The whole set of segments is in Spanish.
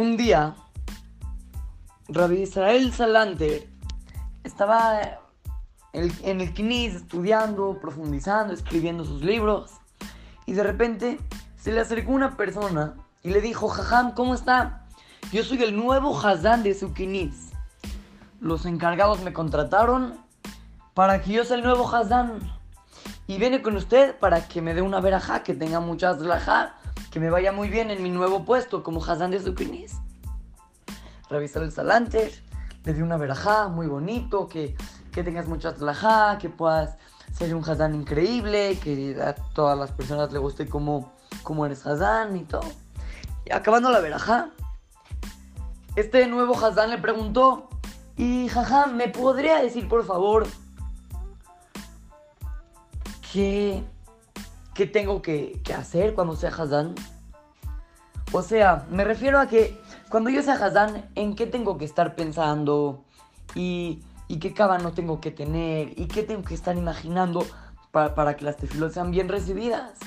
un día, Rabbi Israel Salanter estaba en el Knis estudiando, profundizando, escribiendo sus libros. Y de repente se le acercó una persona y le dijo, Jajam, ¿cómo está? Yo soy el nuevo Hazán de su. Los encargados me contrataron para que yo sea el nuevo Hazán. Y viene con usted para que me dé una verajá, que tenga muchas verajá, que me vaya muy bien en mi nuevo puesto como Hazán de Knis. Revisar el Salanter, le dio una verajá muy bonito, que que tengas mucha tlajá, que puedas ser un Hazán increíble, que a todas las personas le guste como, como eres Hazán y todo. Y acabando la verajá, este nuevo Hazán le preguntó, y jaja, ¿me podría decir por favor qué, qué tengo que, que hacer cuando sea Hazán? O sea, me refiero a que cuando yo sea Hazán, ¿en qué tengo que estar pensando? Y y qué no tengo que tener y qué tengo que estar imaginando para, que las tefilos sean bien recibidas.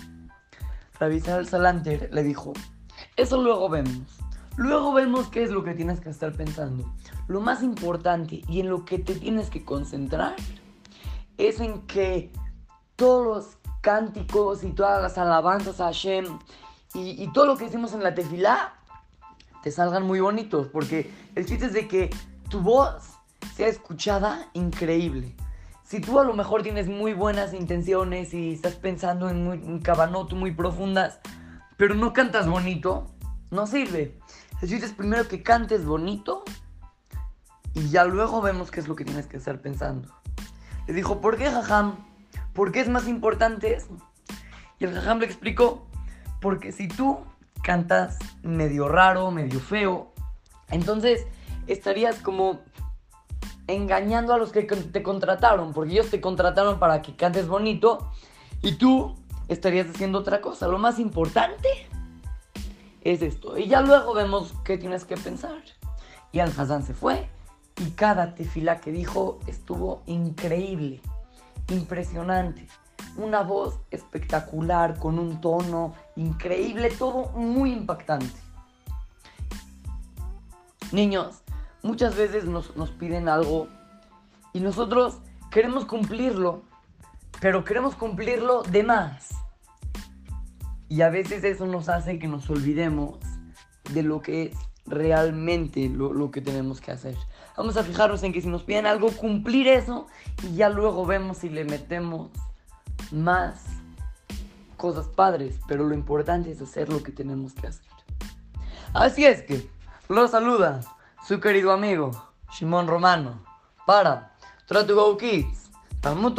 Revisar el Salanter le dijo, eso luego vemos. Luego vemos qué es lo que tienes que estar pensando. Lo más importante y en lo que te tienes que concentrar es en que todos los cánticos y todas las alabanzas a Hashem y, todo lo que hicimos en la tefilá te salgan muy bonitos. Porque el chiste es de que tu voz sea escuchada increíble. Si tú a lo mejor tienes muy buenas intenciones y estás pensando en, muy, muy profundas, pero no cantas bonito, no sirve. Necesitas primero que cantes bonito y ya luego vemos qué es lo que tienes que estar pensando. Le dijo, ¿por qué, Jajam? ¿Por qué es más importante eso? Y el Jajam le explicó, porque si tú cantas medio raro, medio feo, entonces estarías como engañando a los que te contrataron, porque ellos te contrataron para que cantes bonito y tú estarías haciendo otra cosa. Lo más importante es esto. Y ya luego vemos qué tienes que pensar. Y Al Hazán se fue y cada tefila que dijo estuvo increíble, impresionante. Una voz espectacular, con un tono increíble, todo muy impactante. Niños, muchas veces nos, piden algo y nosotros queremos cumplirlo, pero queremos cumplirlo de más. Y a veces eso nos hace que nos olvidemos de lo que es realmente lo, lo, que tenemos que hacer. Vamos a fijarnos en que si nos piden algo, cumplir eso y ya luego vemos si le metemos más cosas padres. Pero lo importante es hacer lo que tenemos que hacer. Así es que, los saluda su querido amigo Simón Romano para Try to Go Kids, Talmud.